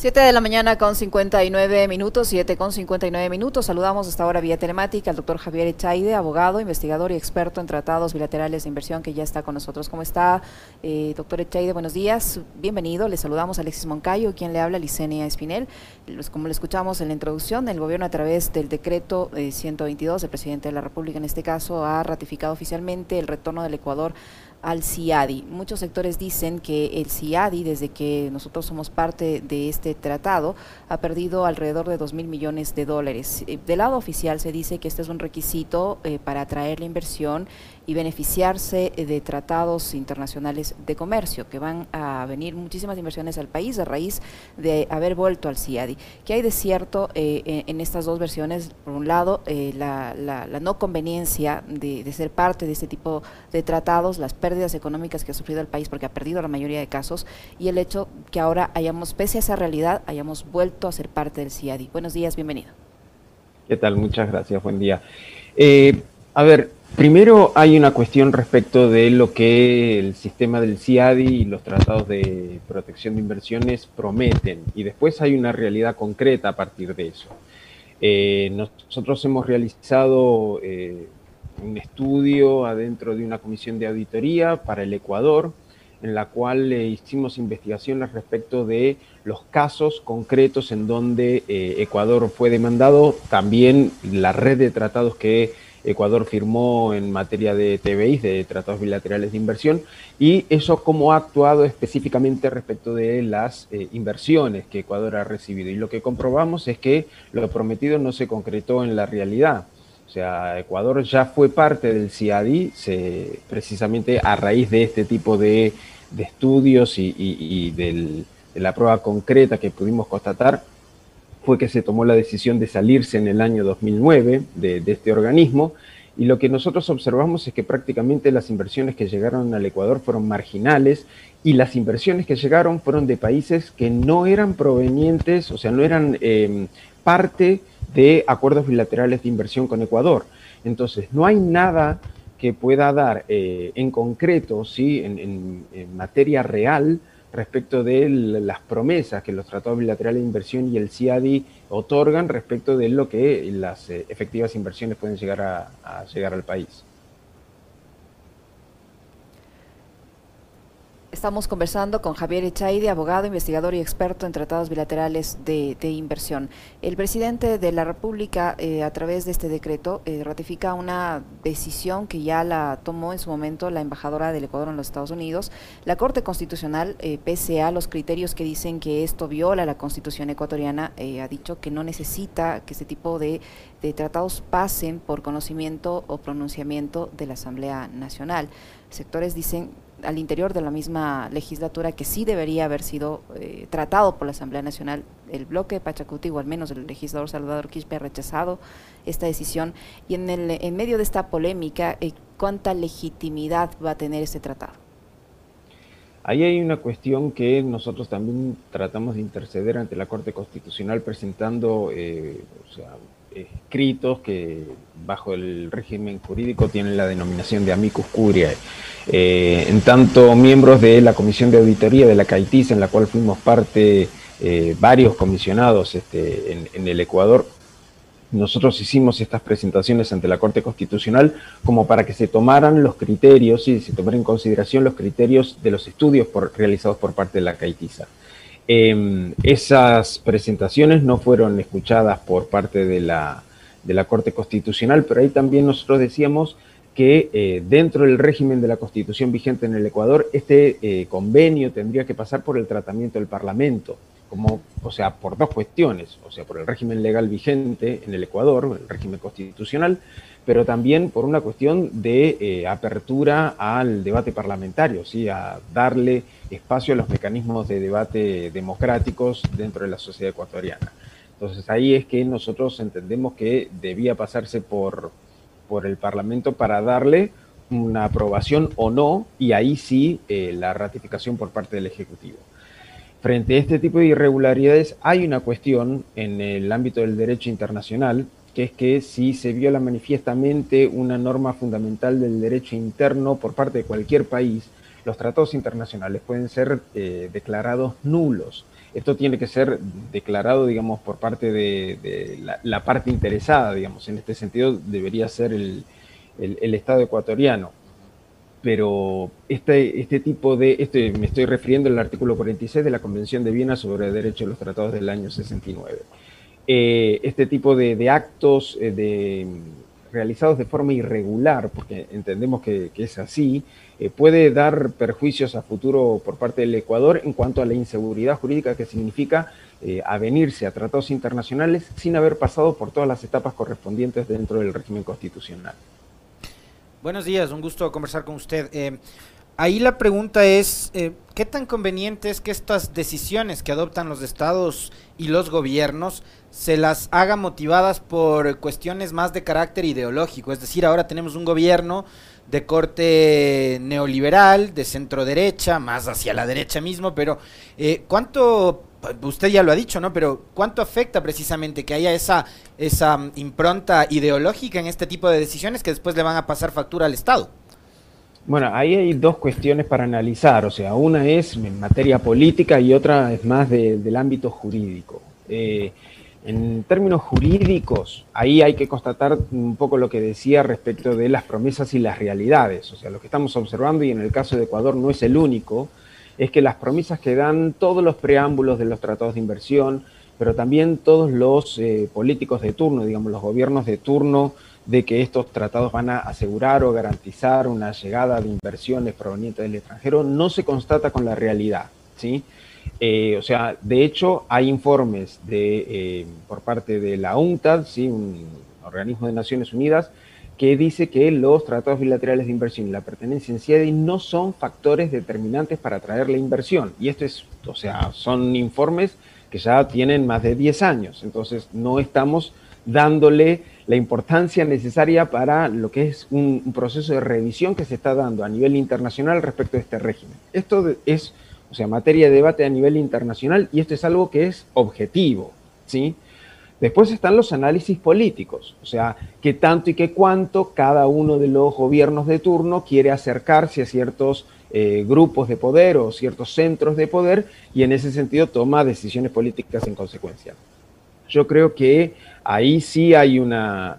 7 de la mañana con 59 minutos, 7 con 59 minutos. Saludamos hasta ahora vía telemática al doctor Javier Echaide, abogado, investigador y experto en tratados bilaterales de inversión, que ya está con nosotros. ¿Cómo está, eh, doctor Echaide? Buenos días, bienvenido. Le saludamos a Alexis Moncayo, quien le habla, Licenia Espinel. Como le escuchamos en la introducción, el gobierno a través del decreto 122, el presidente de la República en este caso, ha ratificado oficialmente el retorno del Ecuador al CIADI. Muchos sectores dicen que el CIADI, desde que nosotros somos parte de este tratado, ha perdido alrededor de 2 mil millones de dólares. Eh, del lado oficial se dice que este es un requisito eh, para atraer la inversión y beneficiarse de tratados internacionales de comercio, que van a venir muchísimas inversiones al país a raíz de haber vuelto al CIADI. ¿Qué hay de cierto eh, en estas dos versiones? Por un lado, la, no conveniencia de, de ser parte de este tipo de tratados, las pérdidas económicas que ha sufrido el país porque ha perdido la mayoría de casos y el hecho que ahora hayamos, pese a esa realidad, hayamos vuelto a ser parte del CIADI. Buenos días, bienvenido. ¿Qué tal? Muchas gracias, buen día. Eh, a ver, primero hay una cuestión respecto de lo que el sistema del CIADI y los tratados de protección de inversiones prometen y después hay una realidad concreta a partir de eso. Eh, nosotros hemos realizado eh, un estudio adentro de una comisión de auditoría para el Ecuador, en la cual le hicimos investigaciones respecto de los casos concretos en donde eh, Ecuador fue demandado, también la red de tratados que Ecuador firmó en materia de TBI, de tratados bilaterales de inversión, y eso cómo ha actuado específicamente respecto de las eh, inversiones que Ecuador ha recibido. Y lo que comprobamos es que lo prometido no se concretó en la realidad. O sea, Ecuador ya fue parte del CIADI, precisamente a raíz de este tipo de, estudios y, de la prueba concreta que pudimos constatar, fue que se tomó la decisión de salirse en el año 2009 de, este organismo. Y lo que nosotros observamos es que prácticamente las inversiones que llegaron al Ecuador fueron marginales y las inversiones que llegaron fueron de países que no eran provenientes, o sea, no eran eh, parte de acuerdos bilaterales de inversión con Ecuador. Entonces, no hay nada que pueda dar eh, en concreto, ¿sí? En, materia real, respecto de las promesas que los tratados bilaterales de inversión y el CIADI otorgan respecto de lo que las eh, efectivas inversiones pueden llegar a llegar al país. Estamos conversando con Javier Echaide, abogado, investigador y experto en tratados bilaterales de, inversión. El presidente de la República, eh, a través de este decreto, eh, ratifica una decisión que ya la tomó en su momento la embajadora del Ecuador en los Estados Unidos. La Corte Constitucional, eh, pese a los criterios que dicen que esto viola la Constitución ecuatoriana, ha dicho que no necesita que este tipo de tratados pasen por conocimiento o pronunciamiento de la Asamblea Nacional. Sectores dicen al interior de la misma legislatura que sí debería haber sido eh, tratado por la Asamblea Nacional. El bloque de Pachacuti, o al menos el legislador Salvador Quispe, ha rechazado esta decisión. Y en, el, en medio de esta polémica, eh, ¿cuánta legitimidad va a tener este tratado? Ahí hay una cuestión que nosotros también tratamos de interceder ante la Corte Constitucional presentando eh, escritos que bajo el régimen jurídico tienen la denominación de amicus curiae. Eh, en tanto, miembros de la Comisión de Auditoría de la CAITIS, en la cual fuimos parte eh, varios comisionados este, en, el Ecuador, nosotros hicimos estas presentaciones ante la Corte Constitucional como para que se tomaran los criterios y se tomaran en consideración los criterios de los estudios realizados por parte de la CAITISA. Em, esas presentaciones no fueron escuchadas por parte de la, de la Corte Constitucional, pero ahí también nosotros decíamos que eh, dentro del régimen de la constitución vigente en el Ecuador, este eh, convenio tendría que pasar por el tratamiento del Parlamento, como, o sea, por dos cuestiones, o sea, por el régimen legal vigente en el Ecuador, el régimen constitucional, pero también por una cuestión de eh, apertura al debate parlamentario, ¿sí? a darle espacio a los mecanismos de debate democráticos dentro de la sociedad ecuatoriana. Entonces ahí es que nosotros entendemos que debía pasarse por, por el Parlamento para darle una aprobación o no, y ahí sí eh, la ratificación por parte del Ejecutivo. Frente a este tipo de irregularidades hay una cuestión en el ámbito del derecho internacional que es que si se viola manifiestamente una norma fundamental del derecho interno por parte de cualquier país, los tratados internacionales pueden ser eh, declarados nulos. esto tiene que ser declarado, digamos, por parte de, la, parte interesada, digamos. En este sentido, debería ser el, Estado ecuatoriano. Pero este, este tipo de, este, me estoy refiriendo al artículo 46 de la Convención de Viena sobre Derechos de los Tratados del año 69. Eh, este tipo de, actos eh, de, realizados de forma irregular, porque entendemos que, es así, eh, puede dar perjuicios a futuro por parte del Ecuador en cuanto a la inseguridad jurídica que significa avenirse a tratados internacionales sin haber pasado por todas las etapas correspondientes dentro del régimen constitucional. Buenos días, un gusto conversar con usted. Ahí la pregunta es, eh, ¿qué tan conveniente es que estas decisiones que adoptan los estados y los gobiernos se las haga motivadas por cuestiones más de carácter ideológico? Es decir, ahora tenemos un gobierno de corte neoliberal, de centro derecha, más hacia la derecha mismo, pero eh, ¿cuánto, usted ya lo ha dicho, ¿no? Pero ¿cuánto afecta precisamente que haya esa, esa mm, impronta ideológica en este tipo de decisiones que después le van a pasar factura al Estado? Bueno, ahí hay dos cuestiones para analizar, o sea, una es en materia política y otra es más del ámbito jurídico. Eh, en términos jurídicos, ahí hay que constatar un poco lo que decía respecto de las promesas y las realidades. O sea, lo que estamos observando, y en el caso de Ecuador no es el único, es que las promesas que dan todos los preámbulos de los tratados de inversión, pero también todos los eh, políticos de turno, digamos, los gobiernos de turno, de que estos tratados van a asegurar o garantizar una llegada de inversiones provenientes del extranjero, no se constata con la realidad. ¿sí? Eh, o sea, de hecho, hay informes de, eh, por parte de la UNCTAD, ¿sí? un organismo de Naciones Unidas, que dice que los tratados bilaterales de inversión y la pertenencia en CIEDI no son factores determinantes para atraer la inversión. Y esto es, o sea, son informes que ya tienen más de 10 años. Entonces, no estamos dándole la importancia necesaria para lo que es un, proceso de revisión que se está dando a nivel internacional respecto a este régimen. Esto es, o sea, materia de debate a nivel internacional y esto es algo que es objetivo, ¿sí? Después están los análisis políticos, o sea, qué tanto y qué cuánto cada uno de los gobiernos de turno quiere acercarse a ciertos eh, grupos de poder o ciertos centros de poder y en ese sentido toma decisiones políticas en consecuencia. Yo creo que ahí sí hay una,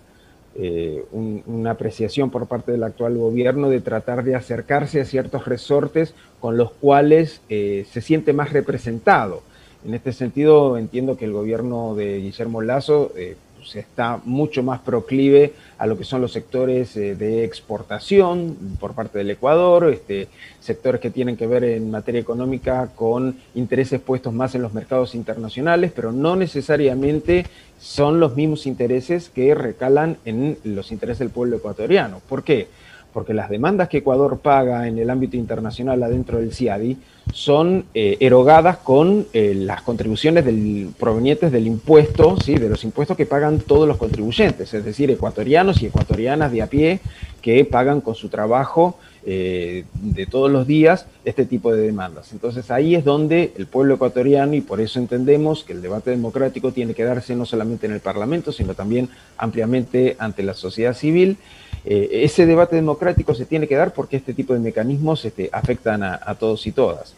eh, una apreciación por parte del actual gobierno de tratar de acercarse a ciertos resortes con los cuales eh, se siente más representado. En este sentido, entiendo que el gobierno de Guillermo Lazo eh, está mucho más proclive a lo que son los sectores eh, de exportación por parte del Ecuador, este, sectores que tienen que ver en materia económica con intereses puestos más en los mercados internacionales, pero no necesariamente son los mismos intereses que recalan en los intereses del pueblo ecuatoriano. ¿Por qué? porque las demandas que Ecuador paga en el ámbito internacional adentro del CIADI son eh, erogadas con eh, las contribuciones del, provenientes del impuesto, ¿sí? de los impuestos que pagan todos los contribuyentes, es decir, ecuatorianos y ecuatorianas de a pie que pagan con su trabajo eh, de todos los días este tipo de demandas. Entonces ahí es donde el pueblo ecuatoriano, y por eso entendemos que el debate democrático tiene que darse no solamente en el Parlamento, sino también ampliamente ante la sociedad civil, eh, ese debate democrático se tiene que dar porque este tipo de mecanismos este, afectan a, todos y todas.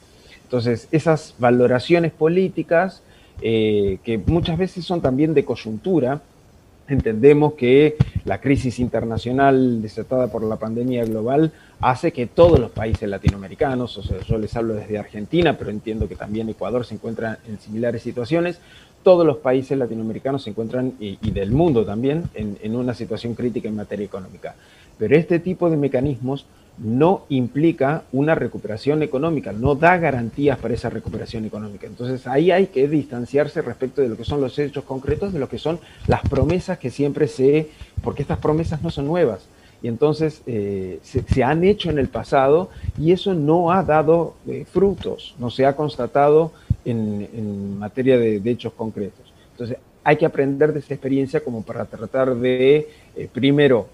Entonces, esas valoraciones políticas, eh, que muchas veces son también de coyuntura, entendemos que la crisis internacional desatada por la pandemia global hace que todos los países latinoamericanos, o sea, yo les hablo desde Argentina, pero entiendo que también Ecuador se encuentra en similares situaciones, todos los países latinoamericanos se encuentran, y, del mundo también, en, una situación crítica en materia económica. Pero este tipo de mecanismos no implica una recuperación económica, no da garantías para esa recuperación económica. Entonces ahí hay que distanciarse respecto de lo que son los hechos concretos, de lo que son las promesas que siempre se, porque estas promesas no son nuevas, y entonces eh, se, han hecho en el pasado y eso no ha dado eh, frutos, no se ha constatado en, materia de, hechos concretos. Entonces, hay que aprender de esa experiencia como para tratar de, eh, primero,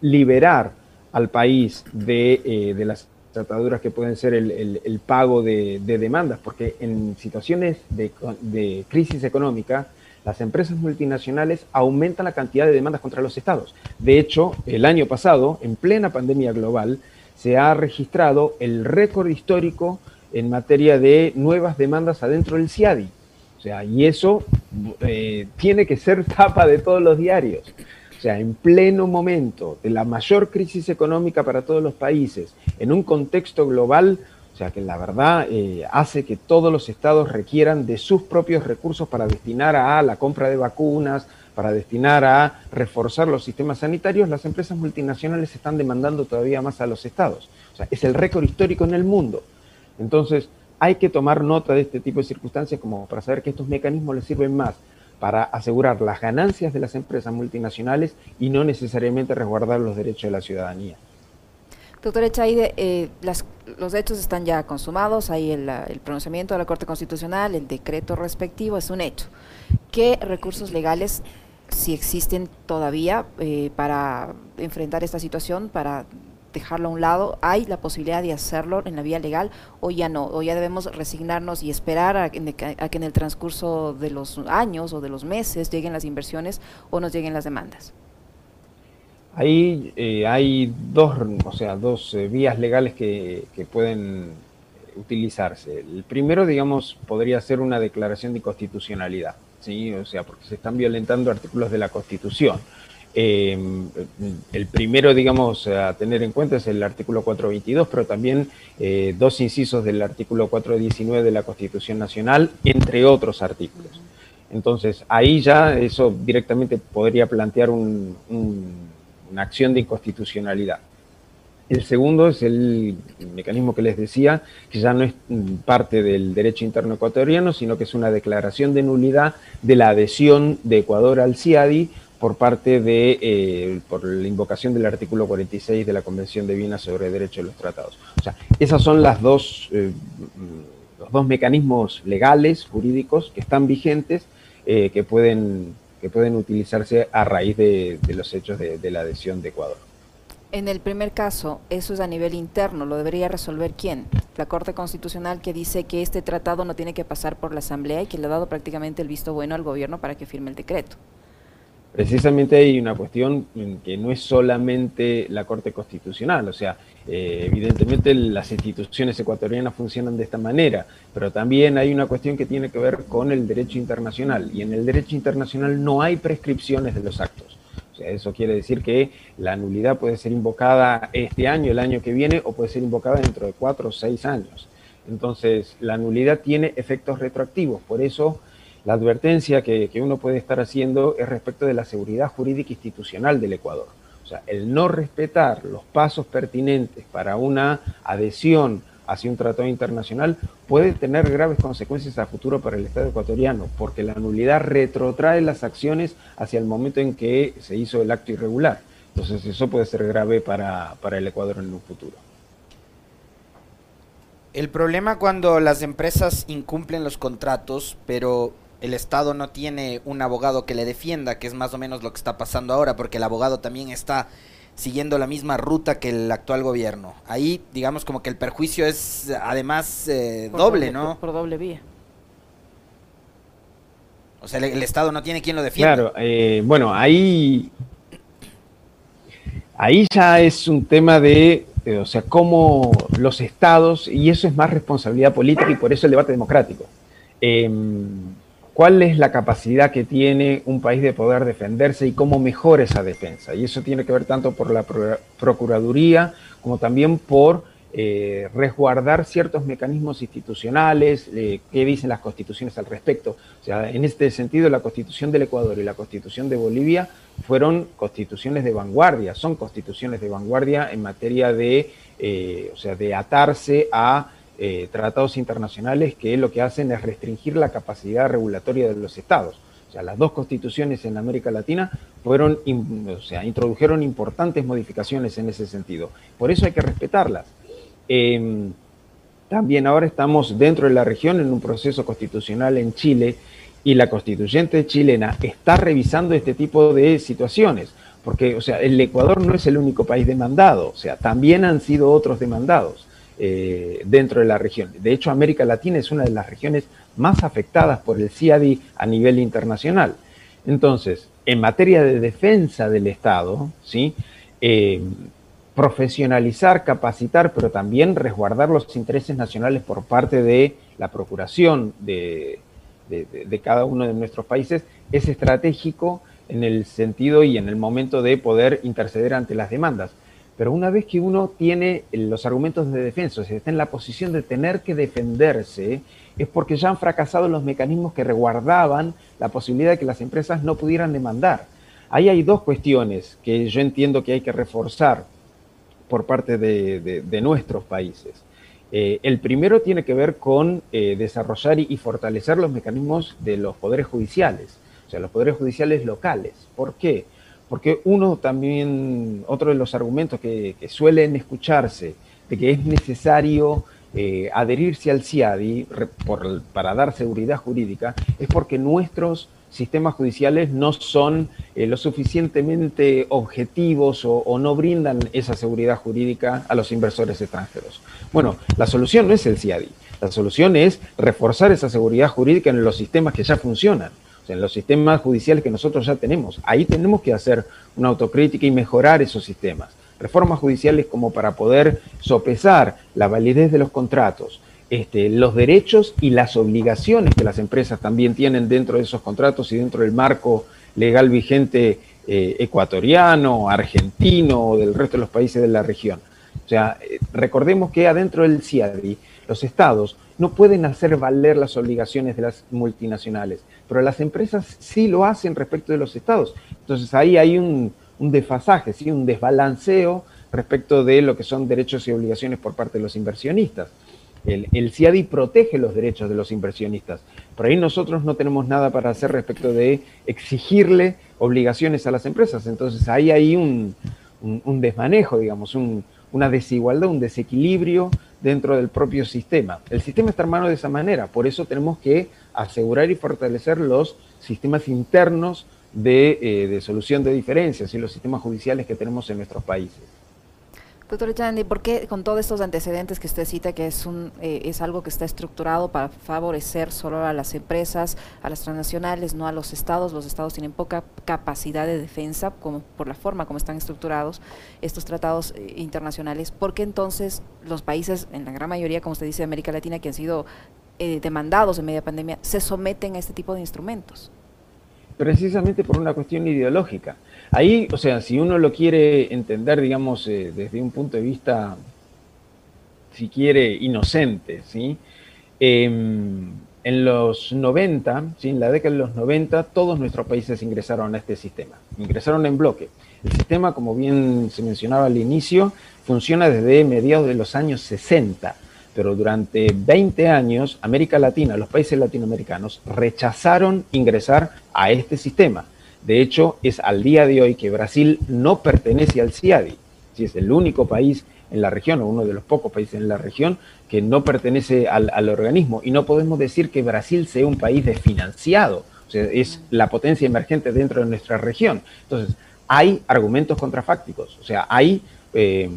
liberar al país de, eh, las trataduras que pueden ser el, pago de, demandas, porque en situaciones de, crisis económica, las empresas multinacionales aumentan la cantidad de demandas contra los estados. De hecho, el año pasado, en plena pandemia global, se ha registrado el récord histórico en materia de nuevas demandas adentro del CIADI. O sea, y eso eh, tiene que ser tapa de todos los diarios. Sea, en pleno momento de la mayor crisis económica para todos los países, en un contexto global, o sea, que la verdad eh, hace que todos los estados requieran de sus propios recursos para destinar a la compra de vacunas, para destinar a reforzar los sistemas sanitarios, las empresas multinacionales están demandando todavía más a los estados. O sea, es el récord histórico en el mundo. Entonces, hay que tomar nota de este tipo de circunstancias como para saber que estos mecanismos les sirven más para asegurar las ganancias de las empresas multinacionales y no necesariamente resguardar los derechos de la ciudadanía. Doctor Echaide, eh, los hechos están ya consumados, hay el, pronunciamiento de la Corte Constitucional, el decreto respectivo es un hecho. ¿Qué recursos legales, si existen todavía, eh, para enfrentar esta situación, para dejarlo a un lado? ¿Hay la posibilidad de hacerlo en la vía legal o ya no? ¿O ya debemos resignarnos y esperar a, que en el transcurso de los años o de los meses lleguen las inversiones o nos lleguen las demandas? Ahí eh, hay dos, o sea, dos eh, vías legales que, que, pueden utilizarse. El primero, digamos, podría ser una declaración de inconstitucionalidad, ¿sí? O sea, porque se están violentando artículos de la Constitución. Em, el primero, digamos, a tener en cuenta es el artículo 422, pero también eh, dos incisos del artículo 419 de la Constitución Nacional, entre otros artículos. Entonces, ahí ya eso directamente podría plantear una acción de inconstitucionalidad. El segundo es el mecanismo que les decía, que ya no es parte del derecho interno ecuatoriano, sino que es una declaración de nulidad de la adhesión de Ecuador al CIADI por parte de, eh, por la invocación del artículo 46 de la Convención de Viena sobre Derechos de los Tratados. O sea, esos son las dos, eh, los dos mecanismos legales, jurídicos, que están vigentes, eh, que, pueden, que pueden utilizarse a raíz de, los hechos de, de la adhesión de Ecuador. En el primer caso, eso es a nivel interno, ¿lo debería resolver quién? La Corte Constitucional que dice que este tratado no tiene que pasar por la Asamblea y que le ha dado prácticamente el visto bueno al gobierno para que firme el decreto. Precisamente hay una cuestión que no es solamente la Corte Constitucional, o sea, eh, evidentemente las instituciones ecuatorianas funcionan de esta manera, pero también hay una cuestión que tiene que ver con el derecho internacional, y en el derecho internacional no hay prescripciones de los actos. O sea, eso quiere decir que la nulidad puede ser invocada este año, el año que viene, o puede ser invocada dentro de cuatro o seis años. Entonces, la nulidad tiene efectos retroactivos, por eso la advertencia que, uno puede estar haciendo es respecto de la seguridad jurídica institucional del Ecuador. O sea, el no respetar los pasos pertinentes para una adhesión hacia un tratado internacional puede tener graves consecuencias a futuro para el Estado ecuatoriano, porque la nulidad retrotrae las acciones hacia el momento en que se hizo el acto irregular. Entonces eso puede ser grave para, para el Ecuador en un futuro. El problema cuando las empresas incumplen los contratos, pero el Estado no tiene un abogado que le defienda, que es más o menos lo que está pasando ahora, porque el abogado también está siguiendo la misma ruta que el actual gobierno. Ahí, digamos, como que el perjuicio es además eh, doble, ¿no? Por, doble vía. O sea, el, Estado no tiene quien lo defienda. Claro, eh, bueno, ahí, ahí ya es un tema de, de, o sea, cómo los estados, y eso es más responsabilidad política y por eso el debate democrático. Cuál es la capacidad que tiene un país de poder defenderse y cómo mejora esa defensa. Y eso tiene que ver tanto por la Procuraduría como también por eh, resguardar ciertos mecanismos institucionales, eh, qué dicen las constituciones al respecto. O sea, en este sentido, la constitución del Ecuador y la constitución de Bolivia fueron constituciones de vanguardia, son constituciones de vanguardia en materia de, eh, o sea, de atarse a eh, tratados internacionales que lo que hacen es restringir la capacidad regulatoria de los estados. O sea, las dos constituciones en América Latina fueron, o sea, introdujeron importantes modificaciones en ese sentido. Por eso hay que respetarlas. Em, también ahora estamos dentro de la región en un proceso constitucional en Chile y la constituyente chilena está revisando este tipo de situaciones, porque, o sea, el Ecuador no es el único país demandado, o sea, también han sido otros demandados. Eh, dentro de la región. De hecho, América Latina es una de las regiones más afectadas por el CIADI a nivel internacional. Entonces, en materia de defensa del Estado, ¿sí? Eh, profesionalizar, capacitar, pero también resguardar los intereses nacionales por parte de la procuración de, de, cada uno de nuestros países es estratégico en el sentido y en el momento de poder interceder ante las demandas. Pero una vez que uno tiene los argumentos de defensa, sea, está en la posición de tener que defenderse, es porque ya han fracasado los mecanismos que resguardaban la posibilidad de que las empresas no pudieran demandar. Ahí hay dos cuestiones que yo entiendo que hay que reforzar por parte de, nuestros países. Eh, el primero tiene que ver con eh, desarrollar y, fortalecer los mecanismos de los poderes judiciales, o sea, los poderes judiciales locales. ¿Por qué? Porque uno también, otro de los argumentos que, suelen escucharse de que es necesario eh, adherirse al CIADI para dar seguridad jurídica es porque nuestros sistemas judiciales no son eh, lo suficientemente objetivos o, no brindan esa seguridad jurídica a los inversores extranjeros. Bueno, la solución no es el CIADI, la solución es reforzar esa seguridad jurídica en los sistemas que ya funcionan, o sea, en los sistemas judiciales que nosotros ya tenemos. Ahí tenemos que hacer una autocrítica y mejorar esos sistemas. Reformas judiciales como para poder sopesar la validez de los contratos, este, los derechos y las obligaciones que las empresas también tienen dentro de esos contratos y dentro del marco legal vigente eh, ecuatoriano, argentino o del resto de los países de la región. O sea, eh, recordemos que adentro del CIADI los estados no pueden hacer valer las obligaciones de las multinacionales, pero las empresas sí lo hacen respecto de los estados. Entonces ahí hay un, desfasaje, ¿sí? un desbalanceo respecto de lo que son derechos y obligaciones por parte de los inversionistas. El, CIADI protege los derechos de los inversionistas. Por ahí nosotros no tenemos nada para hacer respecto de exigirle obligaciones a las empresas. Entonces ahí hay un, desmanejo, digamos, una desigualdad, un desequilibrio dentro del propio sistema. El sistema está armado de esa manera, por eso tenemos que asegurar y fortalecer los sistemas internos de, eh, de solución de diferencias y los sistemas judiciales que tenemos en nuestros países. Doctor Echandi, ¿por qué con todos estos antecedentes que usted cita, que es, un, eh, es algo que está estructurado para favorecer solo a las empresas, a las transnacionales, no a los estados? Los estados tienen poca capacidad de defensa como por la forma como están estructurados estos tratados eh, internacionales. ¿Por qué entonces los países, en la gran mayoría, como usted dice, de América Latina, que han sido eh, demandados en media pandemia, se someten a este tipo de instrumentos? Precisamente por una cuestión ideológica. Ahí, o sea, si uno lo quiere entender, digamos, eh, desde un punto de vista, si quiere, inocente, ¿sí? Em, en los 90, ¿sí? en la década de los 90, todos nuestros países ingresaron a este sistema, ingresaron en bloque. El sistema, como bien se mencionaba al inicio, funciona desde mediados de los años 60, pero durante 20 años América Latina, los países latinoamericanos, rechazaron ingresar a este sistema. De hecho, es al día de hoy que Brasil no pertenece al CIADI. Si es el único país en la región, o uno de los pocos países en la región, que no pertenece al, organismo. Y no podemos decir que Brasil sea un país desfinanciado. O sea, es la potencia emergente dentro de nuestra región. Entonces, hay argumentos contrafácticos. O sea, hay eh,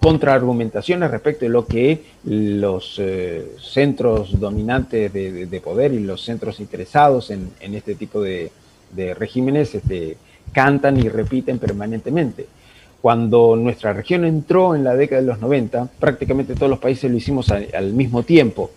contraargumentaciones respecto de lo que los eh, centros dominantes de, poder y los centros interesados en este tipo de, de regímenes este, cantan y repiten permanentemente. Cuando nuestra región entró en la década de los 90, prácticamente todos los países lo hicimos al, mismo tiempo.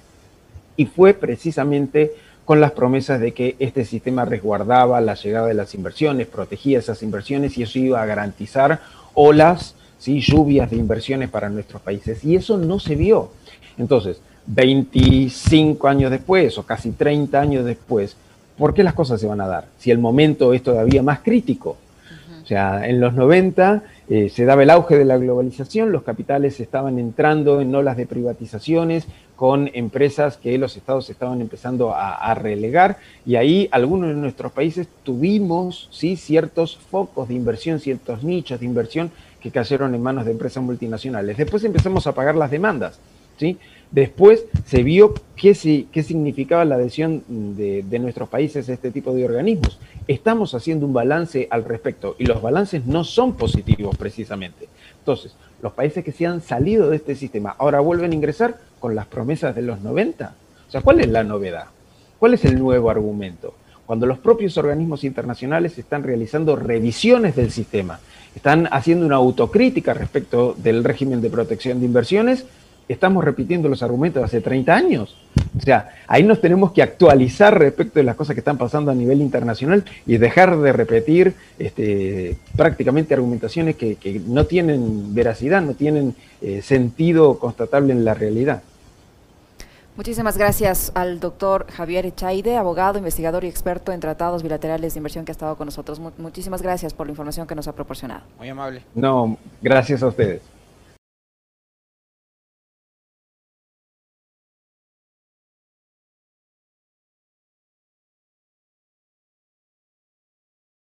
Y fue precisamente con las promesas de que este sistema resguardaba la llegada de las inversiones, protegía esas inversiones y eso iba a garantizar olas, ¿sí? lluvias de inversiones para nuestros países. Y eso no se vio. Entonces, 25 años después o casi 30 años después, ¿por qué las cosas se van a dar? Si el momento es todavía más crítico. O sea, en los 90 eh, se daba el auge de la globalización, los capitales estaban entrando en olas de privatizaciones con empresas que los estados estaban empezando a, relegar y ahí algunos de nuestros países tuvimos ¿sí? ciertos focos de inversión, ciertos nichos de inversión que cayeron en manos de empresas multinacionales. Después empezamos a pagar las demandas. ¿sí? Después se vio qué, qué significaba la adhesión de, nuestros países a este tipo de organismos. Estamos haciendo un balance al respecto y los balances no son positivos precisamente. Entonces, los países que se han salido de este sistema ahora vuelven a ingresar con las promesas de los 90. O sea, ¿cuál es la novedad? ¿Cuál es el nuevo argumento? Cuando los propios organismos internacionales están realizando revisiones del sistema, están haciendo una autocrítica respecto del régimen de protección de inversiones, estamos repitiendo los argumentos de hace 30 años. O sea, ahí nos tenemos que actualizar respecto de las cosas que están pasando a nivel internacional y dejar de repetir este, prácticamente argumentaciones que, no tienen veracidad, no tienen eh, sentido constatable en la realidad. Muchísimas gracias al doctor Javier Echaide, abogado, investigador y experto en tratados bilaterales de inversión que ha estado con nosotros. Muchísimas gracias por la información que nos ha proporcionado. Muy amable. No, gracias a ustedes.